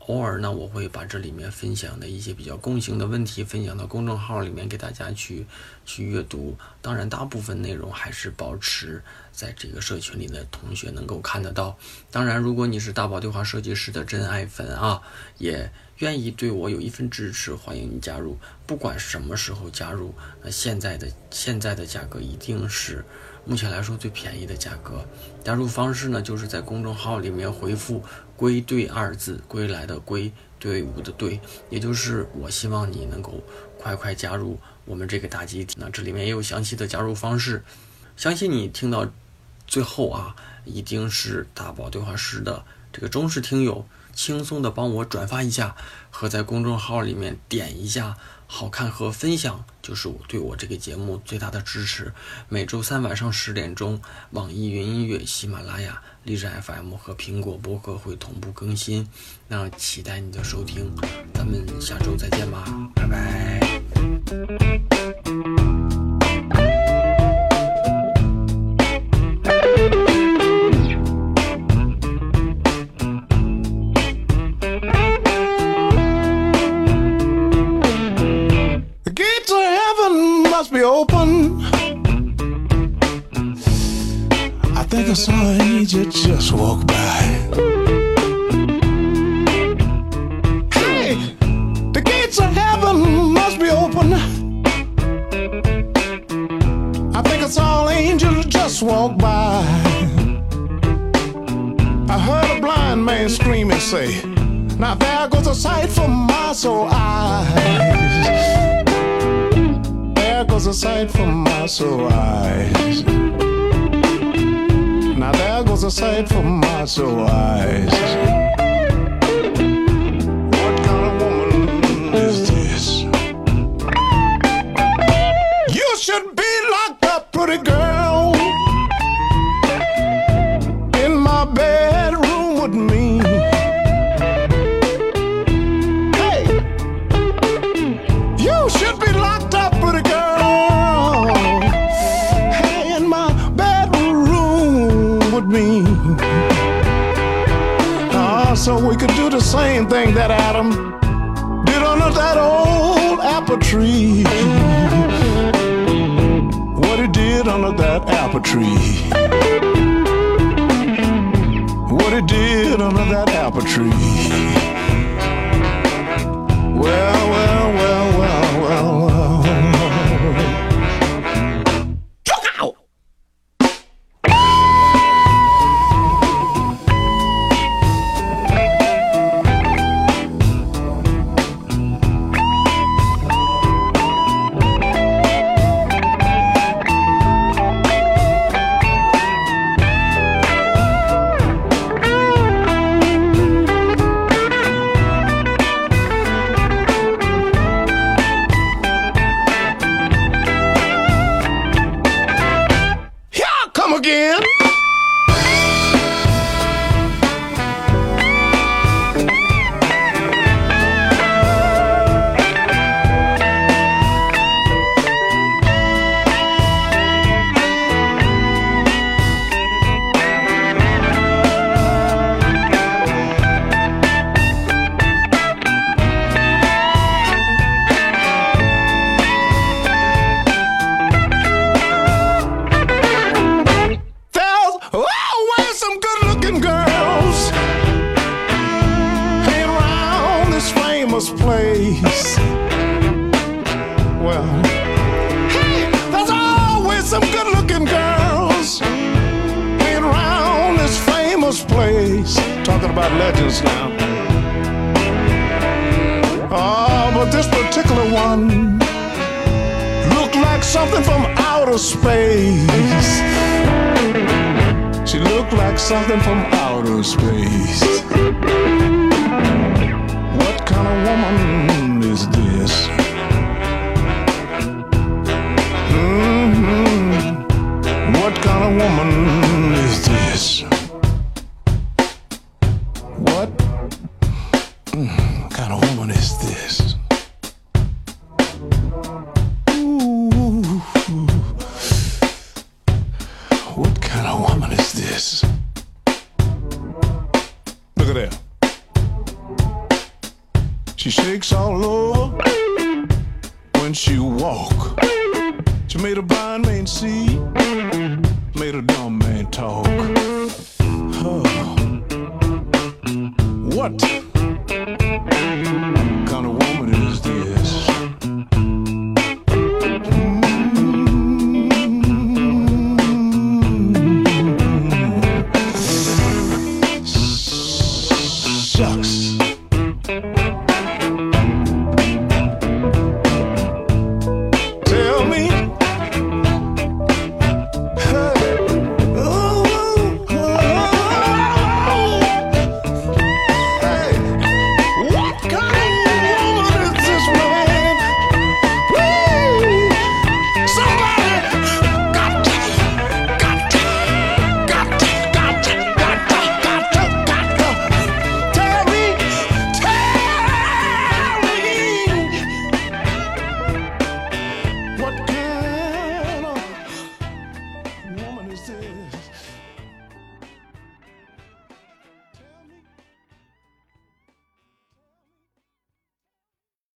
偶尔呢，我会把这里面分享的一些比较共性的问题分享到公众号里面给大家去去阅读。当然，大部分内容还是保持在这个社群里的同学能够看得到。当然，如果你是大宝对话设计师的真爱粉啊，也愿意对我有一份支持，欢迎你加入。不管什么时候加入，那现在的现在的价格一定是目前来说最便宜的价格。加入方式呢，就是在公众号里面回复“归队”二字，归来的归，队伍的队，也就是我希望你能够快快加入我们这个大集体。那这里面也有详细的加入方式，相信你听到最后啊，一定是大宝对话师的这个忠实听友。轻松的帮我转发一下，和在公众号里面点一下好看和分享，就是我对我这个节目最大的支持。每周三晚上十点钟，网易云音乐、喜马拉雅、荔枝 FM 和苹果播客会同步更新，那期待你的收听，咱们下周再见吧，拜拜。